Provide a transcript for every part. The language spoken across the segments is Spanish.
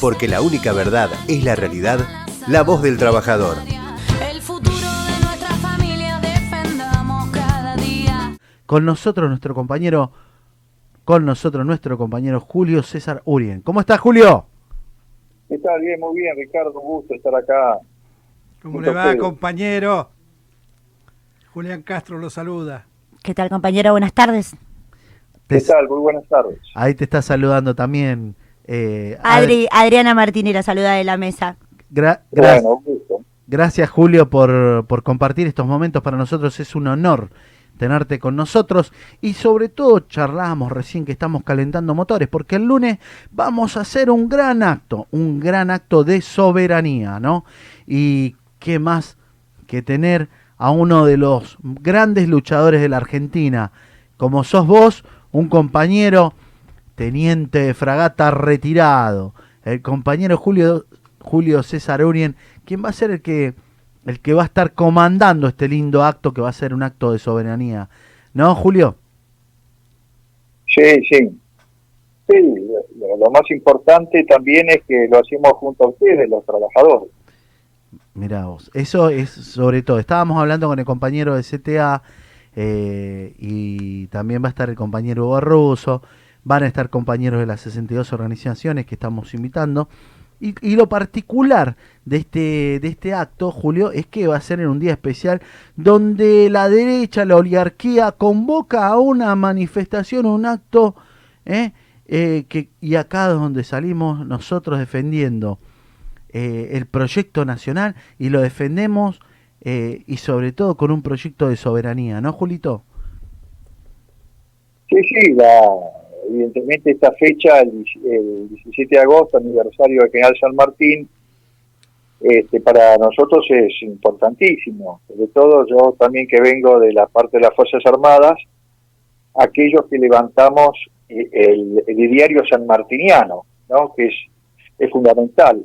porque la única verdad es la realidad, la voz del trabajador. El futuro de nuestra familia defendamos cada día. Con nosotros nuestro compañero, con nosotros nuestro compañero Julio César Urien. ¿Cómo estás, Julio? ¿Qué tal? Bien, muy bien, Ricardo, un gusto estar acá. ¿Cómo le va, ustedes. compañero? Julián Castro lo saluda. ¿Qué tal, compañero? Buenas tardes. ¿Qué tal? Muy buenas tardes. Ahí te está saludando también. Eh, Adri, Adriana Martínez saluda de la mesa. gra- gra- Bueno, un gusto. Gracias, Julio, por, por compartir estos momentos. Para nosotros es un honor tenerte con nosotros y sobre todo charlamos recién que estamos calentando motores porque el lunes vamos a hacer un gran acto, un gran acto de soberanía, ¿no? Y qué más que tener a uno de los grandes luchadores de la Argentina, como sos vos, un compañero teniente de fragata retirado, el compañero Julio, Julio César Urien, quien va a ser el que, el que va a estar comandando este lindo acto que va a ser un acto de soberanía. ¿No, Julio? Sí, sí. Sí, lo, lo más importante también es que lo hacemos junto a ustedes, los trabajadores. Mirá vos, eso es sobre todo. Estábamos hablando con el compañero de CTA eh, y también va a estar el compañero Hugo Russo, van a estar compañeros de las 62 organizaciones que estamos invitando. Y, lo particular de este, de este acto, Julio, es que va a ser en un día especial donde la derecha, la oligarquía, convoca a una manifestación, un acto, ¿eh? Eh, que, y acá es donde salimos nosotros defendiendo eh, el proyecto nacional y lo defendemos y sobre todo con un proyecto de soberanía, ¿no, Julito? Sí, sí, la, evidentemente esta fecha, el, el 17 de agosto, aniversario del General San Martín, este, para nosotros es importantísimo. Sobre todo yo también que vengo de la parte de las Fuerzas Armadas, aquellos que levantamos eh, el, el diario sanmartiniano, ¿no? que es, es fundamental.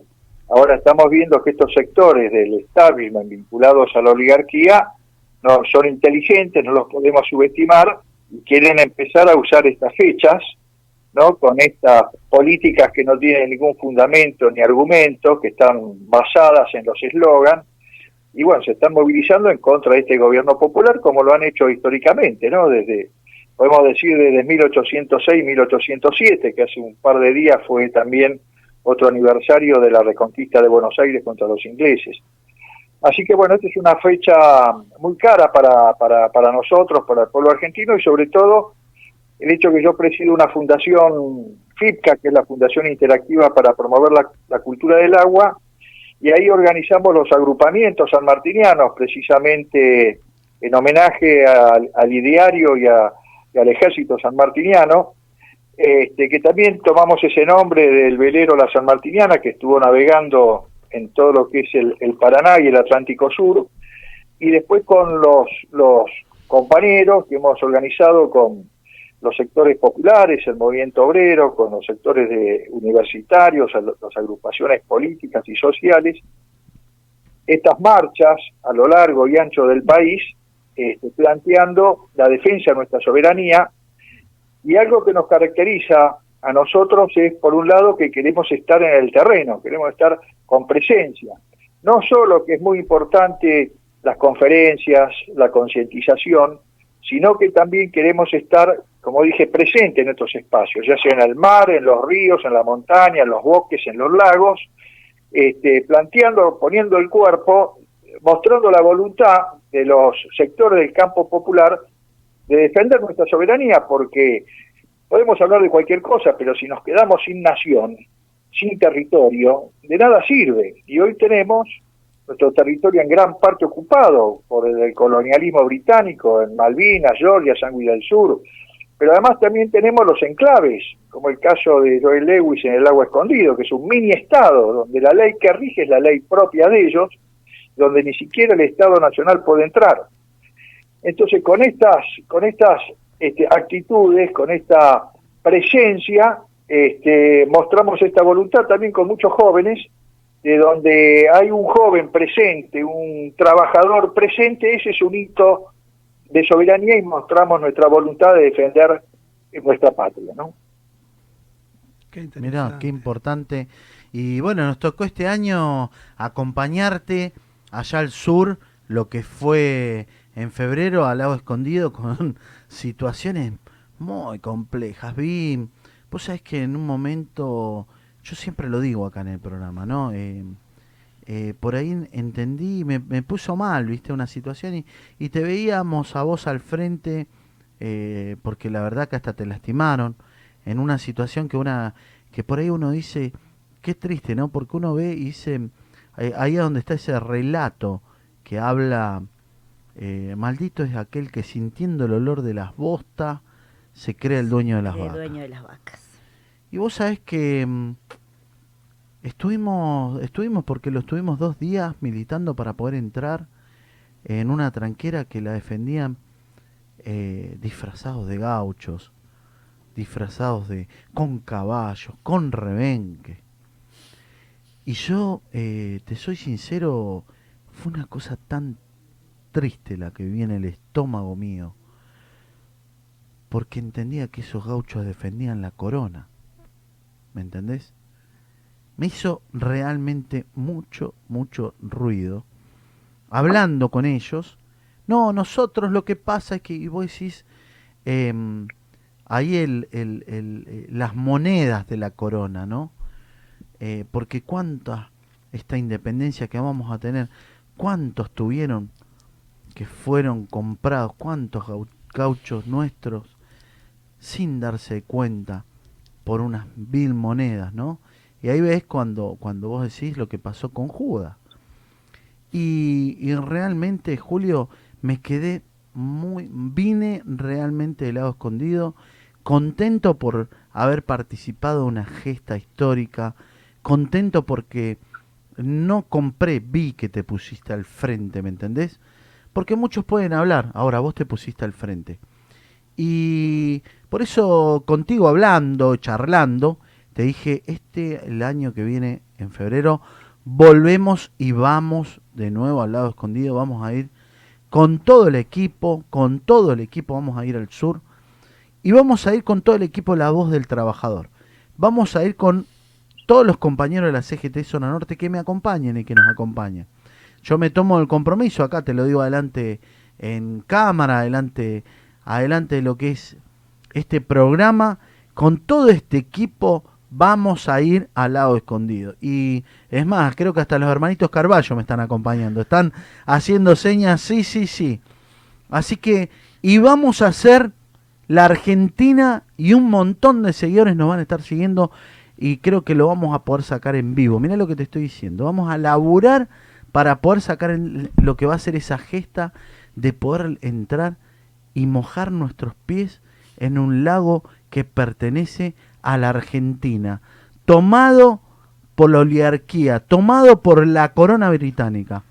Ahora estamos viendo que estos sectores del establishment vinculados a la oligarquía no son inteligentes, no los podemos subestimar quieren empezar a usar estas fechas, ¿no? Con estas políticas que no tienen ningún fundamento ni argumento, que están basadas en los eslogans, y bueno, se están movilizando en contra de este gobierno popular como lo han hecho históricamente, ¿no? Desde, podemos decir, desde 1806-1807, que hace un par de días fue también otro aniversario de la reconquista de Buenos Aires contra los ingleses. Así que bueno, esta es una fecha muy cara para, para, para nosotros, para el pueblo argentino y sobre todo el hecho que yo presido una fundación FIPCA, que es la Fundación Interactiva para promover la, la cultura del agua, y ahí organizamos los agrupamientos sanmartinianos, precisamente en homenaje al, al ideario y, a- y al ejército sanmartiniano, este, que también tomamos ese nombre del velero La Sanmartiniana, que estuvo navegando en todo lo que es el, el Paraná y el Atlántico Sur, y después con los, compañeros que hemos organizado con los sectores populares, el movimiento obrero, con los sectores de universitarios, las agrupaciones políticas y sociales, estas marchas a lo largo y ancho del país, este, planteando la defensa de nuestra soberanía, y algo que nos caracteriza a nosotros es, por un lado, que queremos estar en el terreno, queremos estar con presencia. No solo que es muy importante las conferencias, la concientización, sino que también queremos estar, como dije, presente en estos espacios, ya sea en el mar, en los ríos, en la montaña, en los bosques, en los lagos, este, planteando, poniendo el cuerpo, mostrando la voluntad de los sectores del campo popular de defender nuestra soberanía, porque podemos hablar de cualquier cosa, pero si nos quedamos sin nación, sin territorio, de nada sirve. Y hoy tenemos nuestro territorio en gran parte ocupado por el colonialismo británico en Malvinas, Georgia, Sangüey del Sur, pero además también tenemos los enclaves, como el caso de Joel Lewis en el Agua Escondido, que es un mini estado, donde la ley que rige es la ley propia de ellos, donde ni siquiera el Estado Nacional puede entrar. Entonces, con estas, con estas este, actitudes, con esta presencia, este, mostramos esta voluntad también con muchos jóvenes, de donde hay un joven presente, un trabajador presente, ese es un hito de soberanía y mostramos nuestra voluntad de defender nuestra patria, ¿no? Qué Mirá, interesante. qué importante. Y bueno, nos tocó este año acompañarte allá al sur, lo que fue en febrero al lago escondido con situaciones muy complejas. Vi, vos sabés que en un momento, yo siempre lo digo acá en el programa, ¿no? Eh, eh, por ahí en- entendí, me, me puso mal, viste, una situación y, y te veíamos a vos al frente, eh, porque la verdad que hasta te lastimaron, en una situación que una que por ahí uno dice, qué triste, ¿no? Porque uno ve y dice, eh, ahí es donde está ese relato que habla, eh, maldito es aquel que sintiendo el olor de las bostas se cree el dueño de las El vacas. dueño de las vacas. Y vos sabés que mm, estuvimos, estuvimos porque lo estuvimos dos días militando para poder entrar en una tranquera que la defendían eh, disfrazados de gauchos, disfrazados de con caballos, con rebenque. Y yo, eh, te soy sincero, fue una cosa tan triste la que viví en el estómago mío, porque entendía que esos gauchos defendían la corona. ¿Me entendés? Me hizo realmente mucho, mucho ruido. Hablando con ellos. No, nosotros lo que pasa es que, y vos decís, em, ahí el, eh, las monedas de la corona, ¿no? Eh, porque cuánta esta independencia que vamos a tener, cuántos tuvieron que fueron comprados, cuántos gau- gauchos nuestros sin darse cuenta por unas vil monedas, ¿no? Y ahí ves cuando, cuando vos decís lo que pasó con Judas. Y, y realmente, Julio, me quedé muy, vine realmente del lado escondido, contento por haber participado de una gesta histórica, contento porque no compré, vi que te pusiste al frente, ¿me entendés? Porque muchos pueden hablar, ahora vos te pusiste al frente. Y por eso contigo hablando, charlando, te dije, este el año que viene, en febrero, volvemos y vamos de nuevo al lado escondido, vamos a ir con todo el equipo, con todo el equipo vamos a ir al sur y vamos a ir con todo el equipo La Voz del Trabajador. Vamos a ir con todos los compañeros de la CGT Zona Norte que me acompañen y que nos acompañen. Yo me tomo el compromiso, acá te lo digo adelante en cámara, adelante, adelante de lo que es este programa, con todo este equipo vamos a ir al lado escondido. Y es más, creo que hasta los hermanitos Carballo me están acompañando, están haciendo señas, sí, sí, sí. Así que, y vamos a hacer la Argentina y un montón de seguidores nos van a estar siguiendo y creo que lo vamos a poder sacar en vivo. Mira lo que te estoy diciendo, vamos a laburar para poder sacar en- lo que va a ser esa gesta de poder entrar y mojar nuestros pies en un lago que pertenece a la Argentina, tomado por la oligarquía, tomado por la corona británica.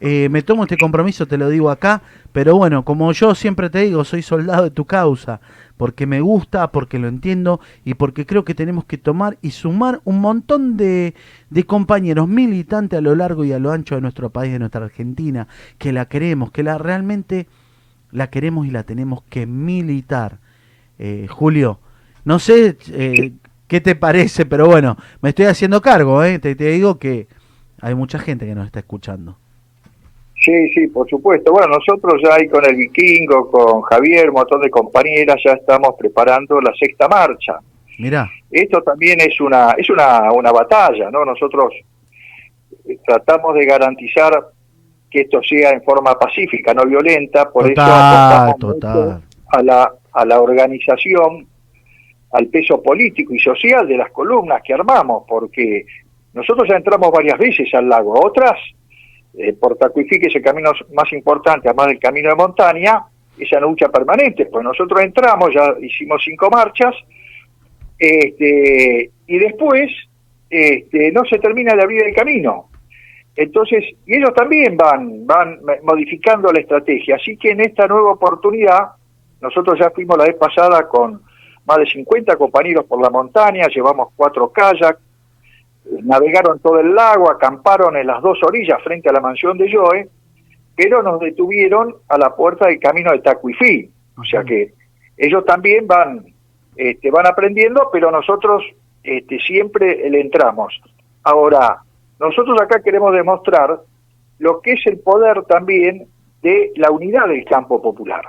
Eh, me tomo este compromiso, te lo digo acá, pero bueno, como yo siempre te digo, soy soldado de tu causa, porque me gusta, porque lo entiendo y porque creo que tenemos que tomar y sumar un montón de, de compañeros militantes a lo largo y a lo ancho de nuestro país, de nuestra Argentina, que la queremos, que la realmente la queremos y la tenemos que militar. Eh, Julio, no sé eh, qué te parece, pero bueno, me estoy haciendo cargo, ¿eh? te, te digo que hay mucha gente que nos está escuchando. Sí, sí, por supuesto. Bueno, nosotros ya ahí con el Vikingo, con Javier, un montón de compañeras, ya estamos preparando la sexta marcha. Mirá, Esto también es una es una, una batalla, ¿no? Nosotros eh, tratamos de garantizar que esto sea en forma pacífica, no violenta, por eso total, apostamos mucho a la a la organización, al peso político y social de las columnas que armamos, porque nosotros ya entramos varias veces al lago, otras eh, por Tacuifi, que es el camino más importante, además del camino de montaña, es una lucha permanente, pues nosotros entramos, ya hicimos cinco marchas, este, y después este, no se termina de abrir el camino. Entonces, y ellos también van, van modificando la estrategia, así que en esta nueva oportunidad, nosotros ya fuimos la vez pasada con más de 50 compañeros por la montaña, llevamos cuatro kayaks, navegaron todo el lago, acamparon en las dos orillas frente a la mansión de Joe, pero nos detuvieron a la puerta del camino de Tacuifí. O sea que ellos también van, este, van aprendiendo, pero nosotros este, siempre le entramos. Ahora, nosotros acá queremos demostrar lo que es el poder también de la unidad del campo popular.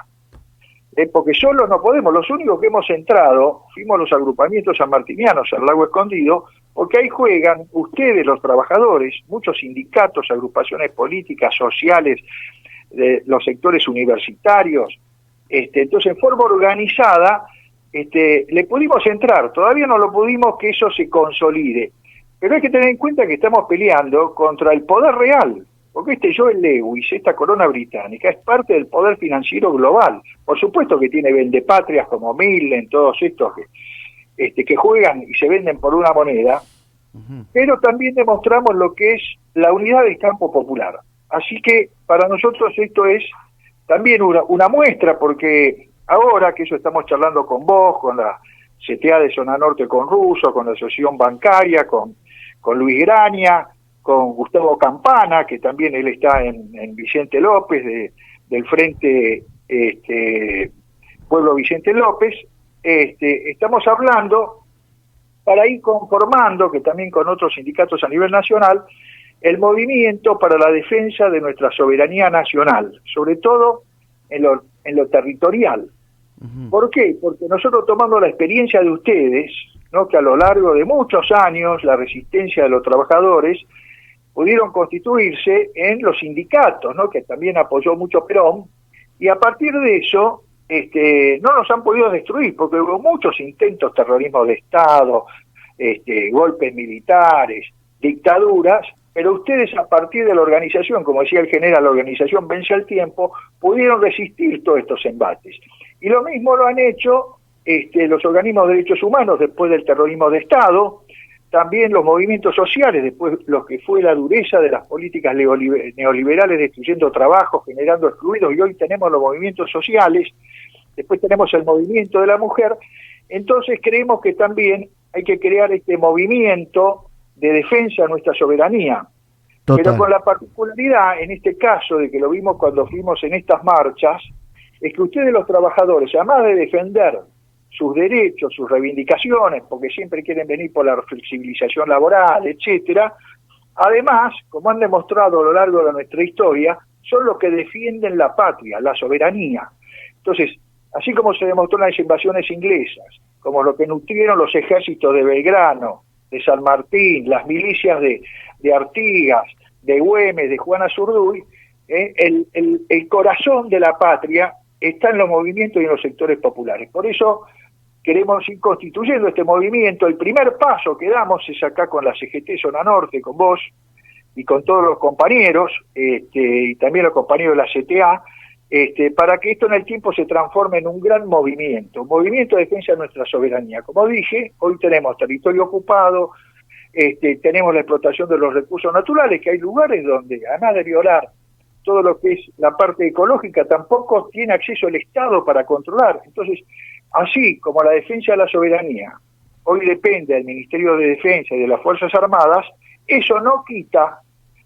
Eh, porque solo no podemos, los únicos que hemos entrado fuimos los agrupamientos sanmartinianos al lago escondido, porque ahí juegan ustedes, los trabajadores, muchos sindicatos, agrupaciones políticas, sociales, de los sectores universitarios. Este, entonces, en forma organizada, este, le pudimos entrar, todavía no lo pudimos que eso se consolide, pero hay que tener en cuenta que estamos peleando contra el poder real, porque este Joel Lewis, esta corona británica, es parte del poder financiero global. Por supuesto que tiene vendepatrias como Millen, todos estos que, este, que juegan y se venden por una moneda, pero también demostramos lo que es la unidad del campo popular. Así que para nosotros esto es también una, una muestra, porque ahora que eso estamos charlando con vos, con la CTA de Zona Norte con Russo, con la Asociación Bancaria, con, con Luis Graña, con Gustavo Campana, que también él está en, en Vicente López, de, del Frente este, Pueblo Vicente López, este, estamos hablando para ir conformando, que también con otros sindicatos a nivel nacional, el movimiento para la defensa de nuestra soberanía nacional, sobre todo en lo, en lo territorial. ¿Por qué? Porque nosotros tomando la experiencia de ustedes, ¿no? que a lo largo de muchos años la resistencia de los trabajadores pudieron constituirse en los sindicatos, ¿no? que también apoyó mucho Perón, y a partir de eso este, no nos han podido destruir, porque hubo muchos intentos, terrorismo de Estado, este, golpes militares, dictaduras, pero ustedes a partir de la organización, como decía el general, la organización vence al tiempo, pudieron resistir todos estos embates. Y lo mismo lo han hecho este, los organismos de derechos humanos después del terrorismo de Estado, también los movimientos sociales, después lo que fue la dureza de las políticas neoliberales destruyendo trabajos, generando excluidos, y hoy tenemos los movimientos sociales, después tenemos el movimiento de la mujer, entonces creemos que también hay que crear este movimiento de defensa de nuestra soberanía. Total. Pero con la particularidad, en este caso, de que lo vimos cuando fuimos en estas marchas, es que ustedes los trabajadores, además de defender sus derechos, sus reivindicaciones, porque siempre quieren venir por la flexibilización laboral, etcétera, además, como han demostrado a lo largo de nuestra historia, son los que defienden la patria, la soberanía. Entonces, así como se demostró en las invasiones inglesas, como lo que nutrieron los ejércitos de Belgrano, de San Martín, las milicias de, de Artigas, de Güemes, de Juana Zurduy, eh, el, el, el corazón de la patria está en los movimientos y en los sectores populares. Por eso queremos ir constituyendo este movimiento. El primer paso que damos es acá con la CGT Zona Norte, con vos y con todos los compañeros, este, y también los compañeros de la CTA, este, para que esto en el tiempo se transforme en un gran movimiento, un movimiento de defensa de nuestra soberanía. Como dije, hoy tenemos territorio ocupado, este, tenemos la explotación de los recursos naturales, que hay lugares donde, además de violar todo lo que es la parte ecológica, tampoco tiene acceso el Estado para controlar. Entonces, así como la defensa de la soberanía hoy depende del Ministerio de Defensa y de las Fuerzas Armadas, eso no quita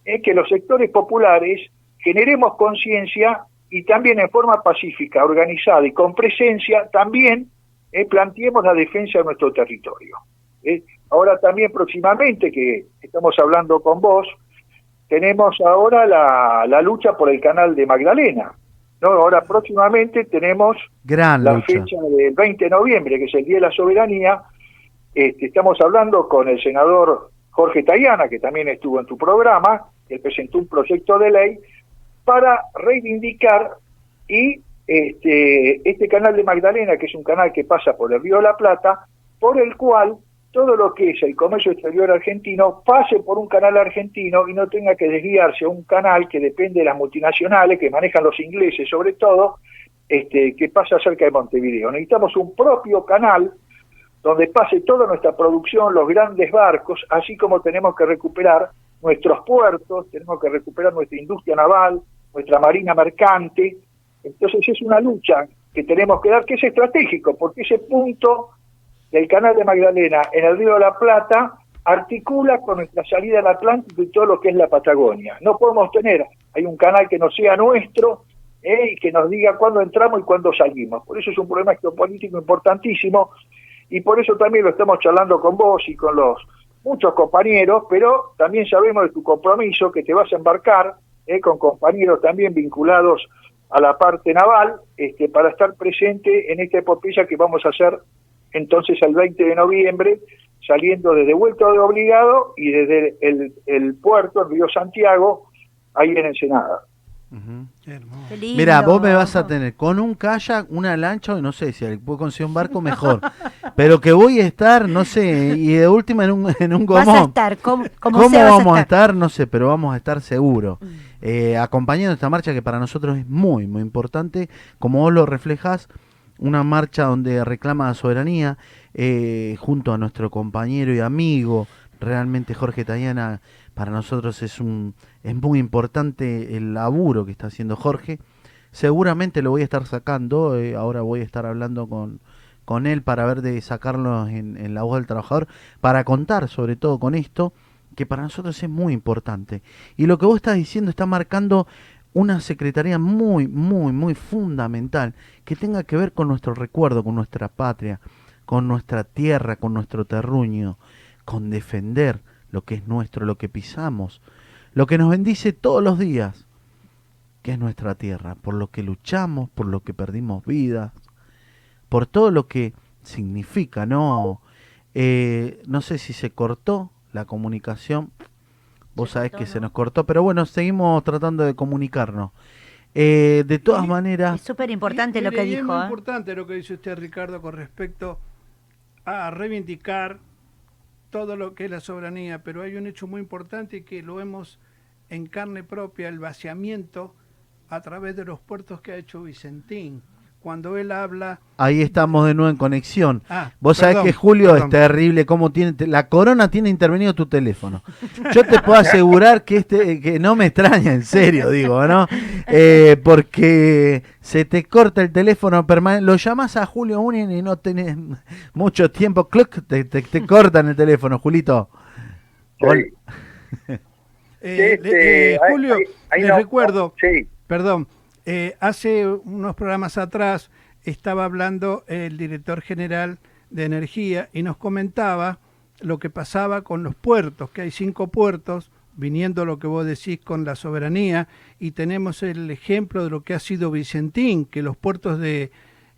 eh, que los sectores populares generemos conciencia y también en forma pacífica, organizada y con presencia, también eh, planteemos la defensa de nuestro territorio. Eh. Ahora también próximamente, que estamos hablando con vos, tenemos ahora la, la lucha por el canal de Magdalena. ¿No? Ahora próximamente tenemos Gran la lucha. fecha del 20 de noviembre, que es el Día de la Soberanía. Este, estamos hablando con el senador Jorge Tayana, que también estuvo en tu programa, que presentó un proyecto de ley para reivindicar y este, este canal de Magdalena, que es un canal que pasa por el río de la Plata, por el cual todo lo que es el comercio exterior argentino pase por un canal argentino y no tenga que desviarse a un canal que depende de las multinacionales que manejan los ingleses sobre todo, este, que pasa cerca de Montevideo. Necesitamos un propio canal donde pase toda nuestra producción, los grandes barcos, así como tenemos que recuperar nuestros puertos, tenemos que recuperar nuestra industria naval, nuestra marina mercante. Entonces es una lucha que tenemos que dar, que es estratégico, porque ese punto del canal de Magdalena en el río de la Plata articula con nuestra salida al Atlántico y todo lo que es la Patagonia. No podemos tener, hay un canal que no sea nuestro eh, y que nos diga cuándo entramos y cuándo salimos. Por eso es un problema geopolítico importantísimo y por eso también lo estamos charlando con vos y con los muchos compañeros, pero también sabemos de tu compromiso que te vas a embarcar eh, con compañeros también vinculados a la parte naval este, para estar presente en esta epopeya que vamos a hacer entonces el 20 de noviembre, saliendo desde Vuelto de Obligado y desde el, el puerto, el río Santiago, ahí en Ensenada. Qué lindo. Mira, vos me vas a tener con un kayak, una lancha, o no sé, si puedo conseguir un barco mejor. Pero que voy a estar, no sé, y de última en un, en un Vas a gomón. estar, ¿Cómo sea, vas vamos a estar? No sé, pero vamos a estar seguro. Eh, acompañando esta marcha que para nosotros es muy, muy importante. Como vos lo reflejas, una marcha donde reclama la soberanía, eh, junto a nuestro compañero y amigo, realmente Jorge Tayana, para nosotros es un es muy importante el laburo que está haciendo Jorge. Seguramente lo voy a estar sacando, eh, ahora voy a estar hablando con, con él para ver de sacarlo en, en la voz del trabajador, para contar sobre todo con esto, que para nosotros es muy importante. Y lo que vos estás diciendo está marcando una secretaría muy, muy, muy fundamental que tenga que ver con nuestro recuerdo, con nuestra patria, con nuestra tierra, con nuestro terruño, con defender lo que es nuestro, lo que pisamos, lo que nos bendice todos los días, que es nuestra tierra, por lo que luchamos, por lo que perdimos vidas, por todo lo que significa, ¿no? Eh, no sé si se cortó la comunicación, vos Se sabés cortó, que se ¿no? nos cortó, pero bueno, seguimos tratando de comunicarnos. Eh, de todas Y- maneras, Es súper importante lo que y Es dijo. muy ¿eh? importante lo que dice usted, Ricardo, con respecto a reivindicar todo lo que es la soberanía, pero hay un hecho muy importante que lo vemos en carne propia, el vaciamiento a través de los puertos que ha hecho Vicentín. Cuando él habla... ahí estamos de nuevo en conexión. Ah, Vos sabés perdón, que Julio perdón. es terrible, cómo tiene la corona tiene intervenido tu teléfono. Yo te puedo asegurar que este que no me extraña, en serio digo, ¿no? Eh, porque se te corta el teléfono permanente, lo llamas a Julio Unin y no tenés mucho tiempo, cluc, te, te, te cortan el teléfono, Julito. Hola. Sí. Eh, Este, eh, Julio, ahí- ahí les no- recuerdo, Sí, Perdón, eh, hace unos programas atrás estaba hablando el director general de energía y nos comentaba lo que pasaba con los puertos, que hay cinco puertos, viniendo lo que vos decís con la soberanía, y tenemos el ejemplo de lo que ha sido Vicentín, que los puertos de,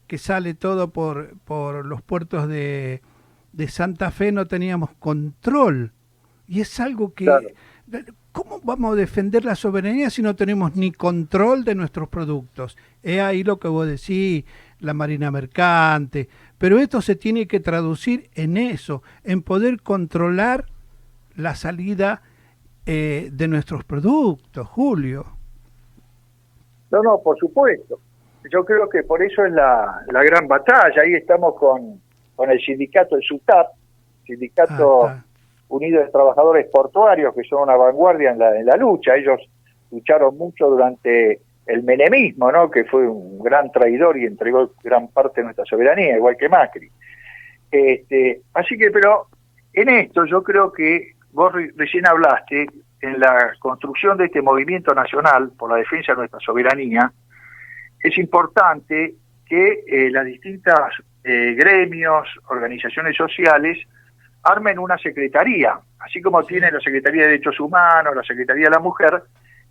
que sale todo por, por los puertos de, de Santa Fe no teníamos control. Y es algo que... Claro. ¿Cómo vamos a defender la soberanía si no tenemos ni control de nuestros productos? Es ahí lo que vos decís, la marina mercante, pero esto se tiene que traducir en eso, en poder controlar la salida eh, de nuestros productos, Julio. No, no, por supuesto. Yo creo que por eso es la, la gran batalla. Ahí estamos con, con el sindicato, el SUTAP, Sindicato Ah. Unido de Trabajadores Portuarios, que son una vanguardia en la, en la lucha. Ellos lucharon mucho durante el menemismo, ¿no? que fue un gran traidor y entregó gran parte de nuestra soberanía, igual que Macri. Este, así que, pero en esto yo creo que vos re- recién hablaste en la construcción de este movimiento nacional por la defensa de nuestra soberanía, es importante que eh, las distintas eh, gremios, organizaciones sociales, armen una secretaría, así como tiene la Secretaría de Derechos Humanos, la Secretaría de la Mujer,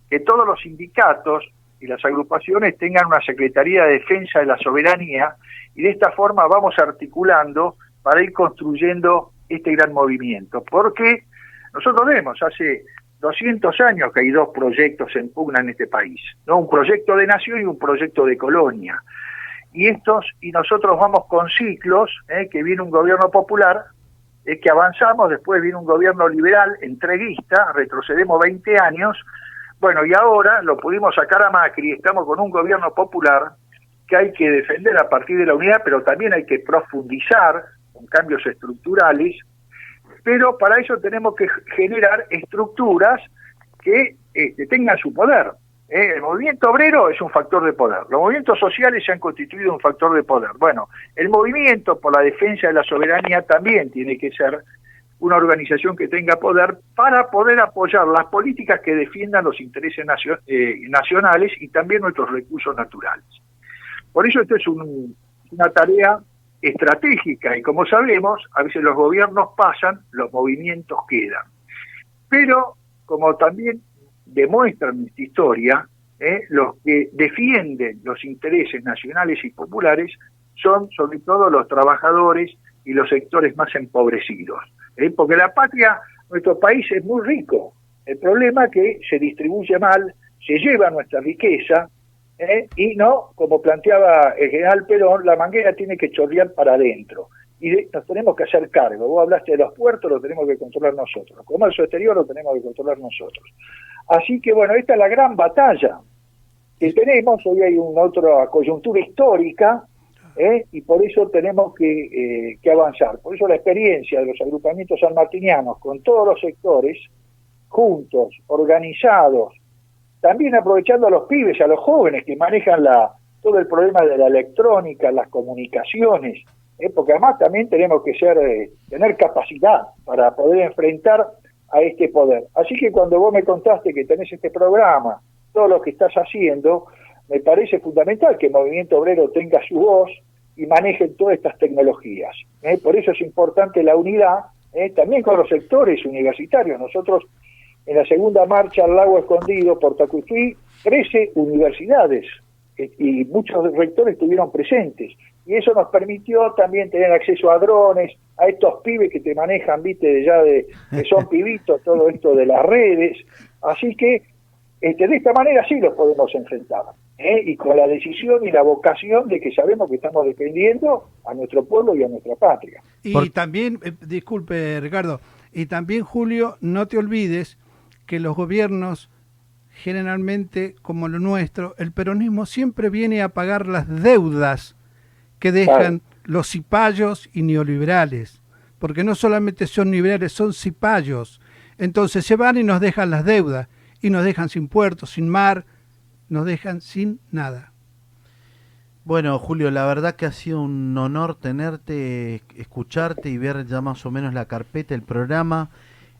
que todos los sindicatos y las agrupaciones tengan una Secretaría de Defensa de la Soberanía y de esta forma vamos articulando para ir construyendo este gran movimiento. Porque nosotros vemos, hace 200 años que hay dos proyectos en pugna en este país, ¿no? un proyecto de nación y un proyecto de colonia. Y estos, y nosotros vamos con ciclos, ¿eh? que viene un gobierno popular, es que avanzamos, después viene un gobierno liberal, entreguista, retrocedemos 20 años, bueno, y ahora lo pudimos sacar a Macri, estamos con un gobierno popular que hay que defender a partir de la unidad, pero también hay que profundizar con cambios estructurales, pero para eso tenemos que generar estructuras que este, tengan su poder. ¿Eh? El movimiento obrero es un factor de poder, los movimientos sociales se han constituido un factor de poder. Bueno, el movimiento por la defensa de la soberanía también tiene que ser una organización que tenga poder para poder apoyar las políticas que defiendan los intereses eh, nacionales y también nuestros recursos naturales. Por eso esto es un- una tarea estratégica y como sabemos, a veces los gobiernos pasan, los movimientos quedan. Pero, como también demuestra nuestra historia, ¿eh? los que defienden los intereses nacionales y populares son sobre todo los trabajadores y los sectores más empobrecidos. ¿eh? Porque la patria, nuestro país es muy rico. El problema es que se distribuye mal, se lleva nuestra riqueza ¿eh? y no, como planteaba el general Perón, la manguera tiene que chorrear para adentro. Y de- nos tenemos que hacer cargo. Vos hablaste de los puertos, lo tenemos que controlar nosotros. El comercio exterior lo tenemos que controlar nosotros. Así que bueno, esta es la gran batalla que tenemos. Hoy hay una otra coyuntura histórica ¿eh? y por eso tenemos que, eh, que avanzar. Por eso la experiencia de los agrupamientos sanmartinianos con todos los sectores, juntos, organizados, también aprovechando a los pibes, a los jóvenes que manejan la, todo el problema de la electrónica, las comunicaciones, ¿eh? porque además también tenemos que ser, eh, tener capacidad para poder enfrentar a este poder. Así que cuando vos me contaste que tenés este programa, todo lo que estás haciendo, me parece fundamental que el movimiento obrero tenga su voz y maneje todas estas tecnologías. ¿eh? Por eso es importante la unidad, ¿eh? también con los sectores universitarios. Nosotros en la segunda marcha al lago escondido por Tacuifuí, 13 universidades y muchos rectores estuvieron presentes. Y eso nos permitió también tener acceso a drones, a estos pibes que te manejan, viste, ya de que son pibitos, todo esto de las redes. Así que este, de esta manera sí los podemos enfrentar. ¿eh? Y con la decisión y la vocación de que sabemos que estamos defendiendo a nuestro pueblo y a nuestra patria. Y Por- también, eh, disculpe Ricardo, y también Julio, no te olvides que los gobiernos, generalmente como lo nuestro, el peronismo siempre viene a pagar las deudas que dejan los cipayos y neoliberales, porque no solamente son liberales, son cipayos. Entonces se van y nos dejan las deudas, y nos dejan sin puertos, sin mar, nos dejan sin nada. Bueno, Julio, la verdad que ha sido un honor tenerte, escucharte y ver ya más o menos la carpeta, el programa,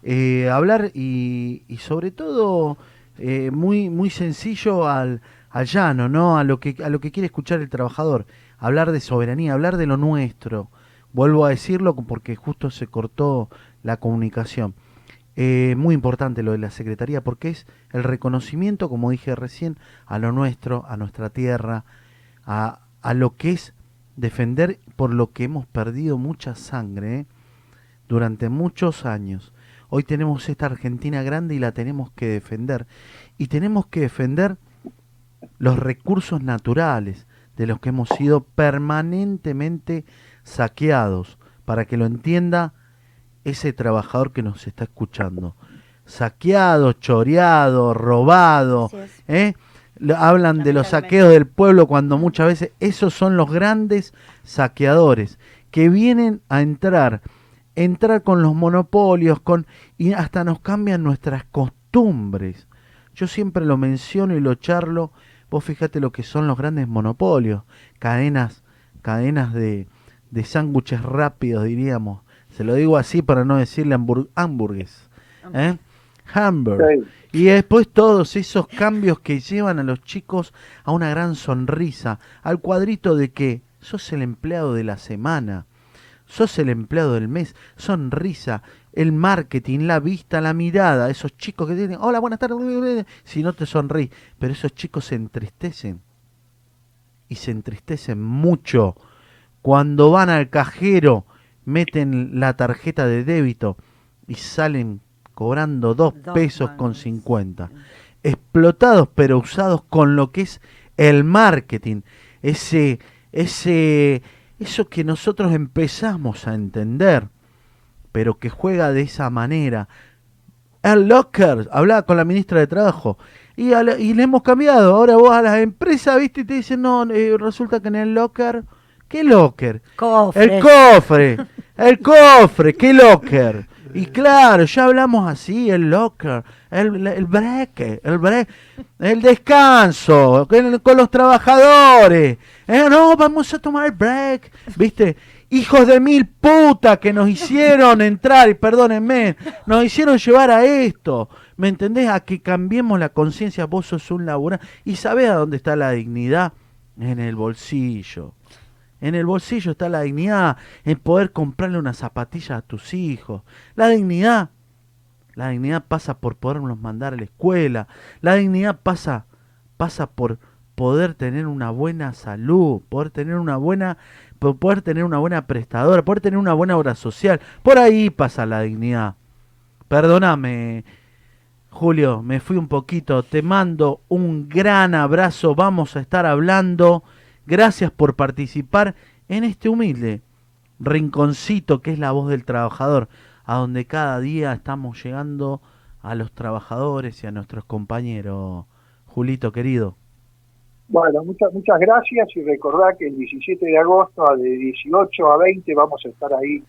eh, hablar y, y sobre todo eh, muy muy sencillo al, al llano, ¿no? A lo que a lo que quiere escuchar el trabajador, hablar de soberanía, hablar de lo nuestro. Vuelvo a decirlo porque justo se cortó la comunicación. Eh, muy importante lo de la Secretaría porque es el reconocimiento, como dije recién, a lo nuestro, a nuestra tierra, a, a lo que es defender por lo que hemos perdido mucha sangre ¿eh? durante muchos años. Hoy tenemos esta Argentina grande y la tenemos que defender. Y tenemos que defender los recursos naturales de los que hemos sido permanentemente saqueados, para que lo entienda ese trabajador que nos está escuchando. Saqueado, choreado, robado. ¿eh? Hablan de los saqueos del pueblo cuando muchas veces esos son los grandes saqueadores que vienen a entrar, entrar con los monopolios, con y hasta nos cambian nuestras costumbres. Yo siempre lo menciono y lo charlo. Vos fíjate lo que son los grandes monopolios, cadenas, cadenas de, de sándwiches rápidos, diríamos. Se lo digo así para no decirle hambur- hamburgues. ¿eh? Hamburg. Sí. Y después todos esos cambios que llevan a los chicos a una gran sonrisa, al cuadrito de que sos el empleado de la semana, sos el empleado del mes, sonrisa, el marketing, la vista, la mirada, esos chicos que tienen, hola, buenas tardes, si no te sonríes, pero esos chicos se entristecen. Y se entristecen mucho. Cuando van al cajero, meten la tarjeta de débito y salen cobrando dos Dos pesos con mangos. 50. Explotados pero usados con lo que es el marketing, ese, ese, eso que nosotros empezamos a entender, pero que juega de esa manera. El locker, hablaba con la ministra de Trabajo, y, a la- y le hemos cambiado. Ahora vos a las empresas, viste, y te dicen, no, eh, resulta que en el locker, ¿qué locker? Cofres. El cofre, el cofre, qué locker. Y claro, ya hablamos así, el locker, el, el break, el break, el descanso, con, con los trabajadores. Eh, no, vamos a tomar el break, ¿viste? Hijos de mil puta que nos hicieron entrar, y perdónenme, nos hicieron llevar a esto. ¿Me entendés? A que cambiemos la conciencia, vos sos un laburante. ¿Y sabés a dónde está la dignidad? En el bolsillo En el bolsillo está la dignidad, en poder comprarle una zapatilla a tus hijos. La dignidad, la dignidad pasa por podernos mandar a la escuela. La dignidad pasa, pasa por poder tener una buena salud, poder tener una buena, po- poder tener una buena prestadora, poder tener una buena obra social. Por ahí pasa la dignidad. Perdóname, Julio, me fui un poquito. Te mando un gran abrazo. Vamos a estar hablando. Gracias por participar en este humilde rinconcito que es la voz del trabajador, a donde cada día estamos llegando a los trabajadores y a nuestros compañeros. Julito querido. Bueno, muchas muchas gracias y recordá que el 17 de agosto de 18 a 20 vamos a estar ahí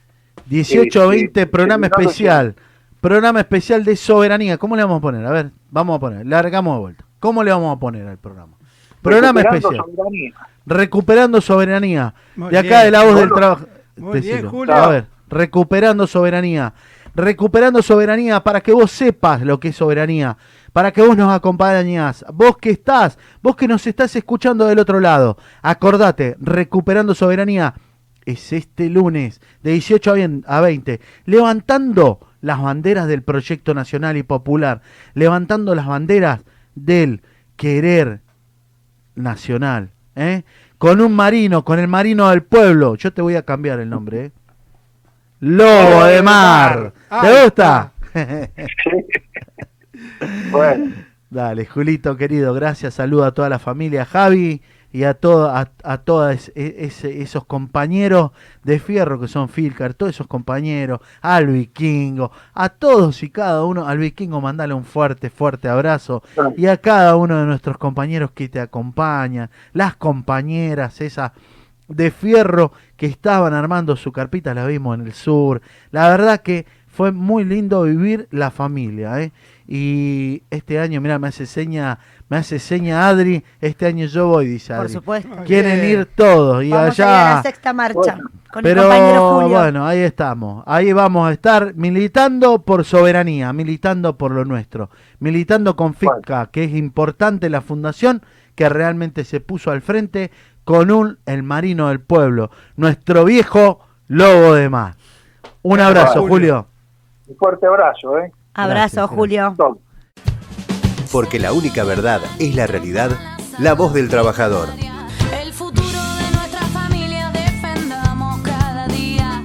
18 a Eh, 20, sí, programa especial. Programa especial de soberanía. ¿Cómo le vamos a poner? A ver, vamos a poner. Largamos de vuelta. ¿Cómo le vamos a poner al programa? Programa recuperando especial. soberanía. Recuperando soberanía. Muy de acá bien. de la voz del trabajo. muy bien. Julio. A ver, recuperando soberanía. Recuperando soberanía para que vos sepas lo que es soberanía. Para que vos nos acompañás. Vos que estás, vos que nos estás escuchando del otro lado. Acordate, recuperando soberanía es este lunes de 18 a bien- a 20, levantando las banderas del proyecto nacional y popular, levantando las banderas del querer nacional, ¿eh? con un marino, con el marino del pueblo. Yo te voy a cambiar el nombre. ¿eh? Lobo de mar. ¿Te gusta? Bueno, Dale, Julito querido, gracias, saludo a toda la familia, Javi y a todo, a, a todos esos compañeros de fierro que son Filcar, todos esos compañeros, al vikingo, a todos y cada uno, al vikingo mandale un fuerte, fuerte abrazo. Y a cada uno de nuestros compañeros que te acompañan, las compañeras esas de fierro que estaban armando su carpita, la vimos en el sur, la verdad que fue muy lindo vivir la familia, ¿eh? Y este año, mira, me hace seña, me hace seña Adri, este año yo voy, dice Por Adri. supuesto. Quieren Bien. ir todos y Vamos a ir a allá. la sexta marcha Bueno. con Pero el compañero Julio. bueno, ahí estamos. Ahí vamos a estar militando por soberanía, militando por lo nuestro, militando con FICA, que es importante la fundación que realmente se puso al frente con un el marino del pueblo, nuestro viejo lobo de mar. Un abrazo, Julio. Julio. Un fuerte abrazo, ¿eh? Abrazo, Gracias, Julio. Todo. Porque la única verdad es la realidad, la voz del trabajador.